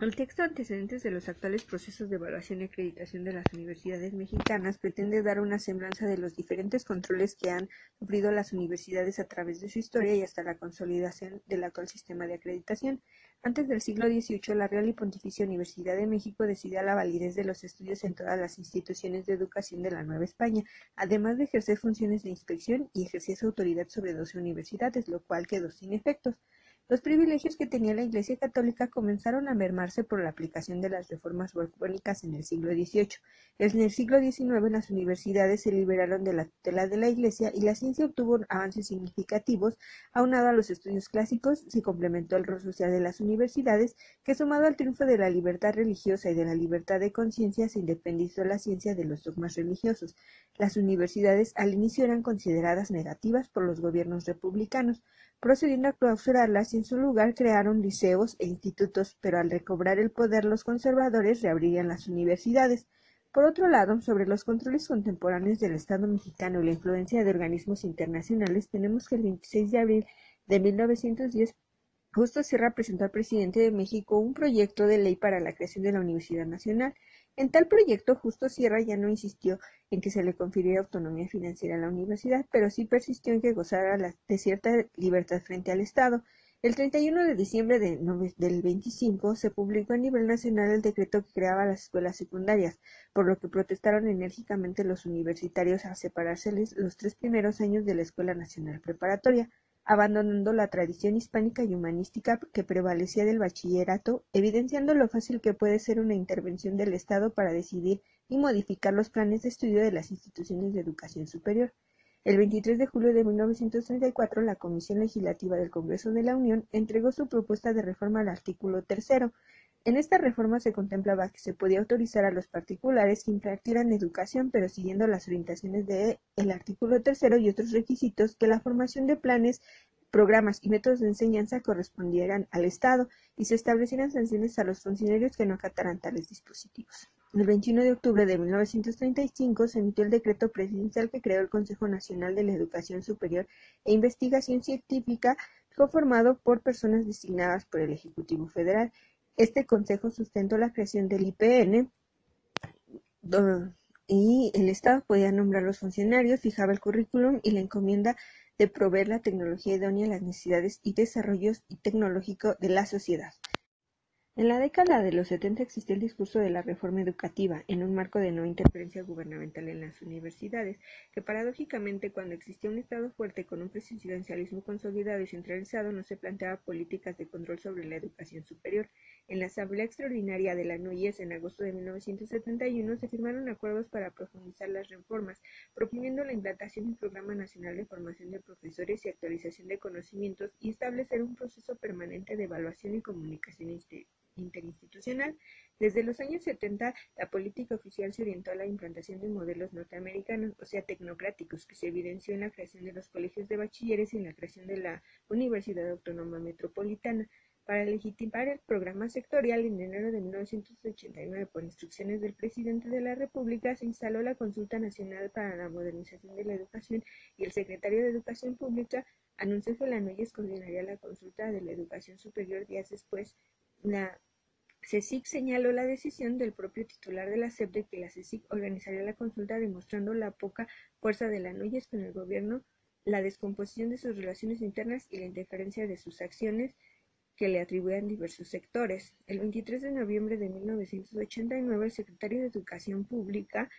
El texto Antecedentes de los actuales procesos de evaluación y acreditación de las universidades mexicanas pretende dar una semblanza de los diferentes controles que han sufrido las universidades a través de su historia y hasta la consolidación del actual sistema de acreditación. Antes del siglo XVIII, la Real y Pontificia Universidad de México decidía la validez de los estudios en todas las instituciones de educación de la Nueva España, además de ejercer funciones de inspección y ejercía su autoridad sobre doce universidades, lo cual quedó sin efectos. Los privilegios que tenía la Iglesia católica comenzaron a mermarse por la aplicación de las reformas borbónicas en el siglo XVIII. En el siglo XIX las universidades se liberaron de la tutela de la Iglesia y la ciencia obtuvo avances significativos. Aunado a los estudios clásicos, se complementó el rol social de las universidades, que sumado al triunfo de la libertad religiosa y de la libertad de conciencia, se independizó la ciencia de los dogmas religiosos. Las universidades al inicio eran consideradas negativas por los gobiernos republicanos, procediendo a clausurarlas y en su lugar crearon liceos e institutos, pero al recobrar el poder los conservadores reabrirían las universidades. Por otro lado, sobre los controles contemporáneos del Estado mexicano y la influencia de organismos internacionales, tenemos que el 26 de abril de 1910 Justo Sierra presentó al presidente de México un proyecto de ley para la creación de la Universidad Nacional. En tal proyecto, Justo Sierra ya no insistió en que se le confiriera autonomía financiera a la universidad, pero sí persistió en que gozara de cierta libertad frente al Estado. El 31 de diciembre de, del 25 se publicó a nivel nacional el decreto que creaba las escuelas secundarias, por lo que protestaron enérgicamente los universitarios a separárseles los tres primeros años de la Escuela Nacional Preparatoria abandonando la tradición hispánica y humanística que prevalecía del bachillerato, evidenciando lo fácil que puede ser una intervención del Estado para decidir y modificar los planes de estudio de las instituciones de educación superior. El 23 de julio de 1934, la Comisión Legislativa del Congreso de la Unión entregó su propuesta de reforma al artículo tercero, en esta reforma se contemplaba que se podía autorizar a los particulares que impartieran educación, pero siguiendo las orientaciones del el artículo tercero y otros requisitos que la formación de planes, programas y métodos de enseñanza correspondieran al Estado y se establecieran sanciones a los funcionarios que no acataran tales dispositivos. El 21 de octubre de 1935 se emitió el decreto presidencial que creó el Consejo Nacional de la Educación Superior e Investigación Científica, conformado por personas designadas por el Ejecutivo Federal este consejo sustentó la creación del IPN y el Estado podía nombrar los funcionarios, fijaba el currículum y la encomienda de proveer la tecnología idónea a las necesidades y desarrollos tecnológicos de la sociedad. En la década de los 70 existió el discurso de la reforma educativa, en un marco de no interferencia gubernamental en las universidades, que paradójicamente cuando existía un Estado fuerte con un presidencialismo consolidado y centralizado no se planteaba políticas de control sobre la educación superior. En la Asamblea Extraordinaria de la NUYES en agosto de 1971 se firmaron acuerdos para profundizar las reformas, proponiendo la implantación del Programa Nacional de Formación de Profesores y actualización de conocimientos y establecer un proceso permanente de evaluación y comunicación interinstitucional. Desde los años 70, la política oficial se orientó a la implantación de modelos norteamericanos, o sea, tecnocráticos, que se evidenció en la creación de los colegios de bachilleres y en la creación de la Universidad Autónoma Metropolitana. Para legitimar el programa sectorial, en enero de 1989, por instrucciones del presidente de la República, se instaló la Consulta Nacional para la Modernización de la Educación y el secretario de Educación Pública anunció que la NOYES coordinaría la consulta de la educación superior días después. La CECIC señaló la decisión del propio titular de la SEP de que la CECIC organizaría la consulta demostrando la poca fuerza de la NOYES con el gobierno, la descomposición de sus relaciones internas y la interferencia de sus acciones que le atribuían diversos sectores. El 23 de noviembre de 1989, el secretario de Educación Pública,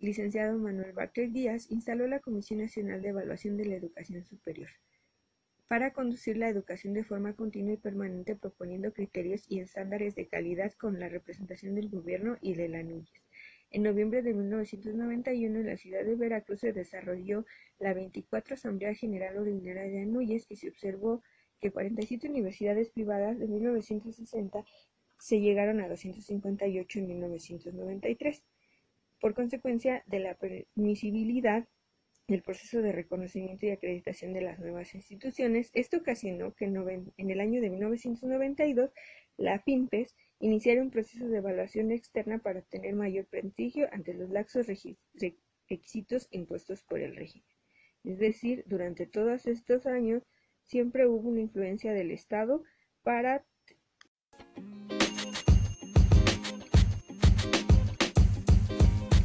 licenciado Manuel Bartel Díaz, instaló la Comisión Nacional de Evaluación de la Educación Superior para conducir la educación de forma continua y permanente proponiendo criterios y estándares de calidad con la representación del gobierno y de la NUYES. En noviembre de 1991 en la ciudad de Veracruz se desarrolló la 24 Asamblea General Ordinaria de ANUYES y se observó que 47 universidades privadas de 1960 se llegaron a 258 en 1993. Por consecuencia de la permisibilidad el proceso de reconocimiento y acreditación de las nuevas instituciones, esto ocasionó que en el año de 1992 la FIMPES iniciara un proceso de evaluación externa para obtener mayor prestigio ante los laxos requisitos impuestos por el régimen. Es decir, durante todos estos años siempre hubo una influencia del Estado para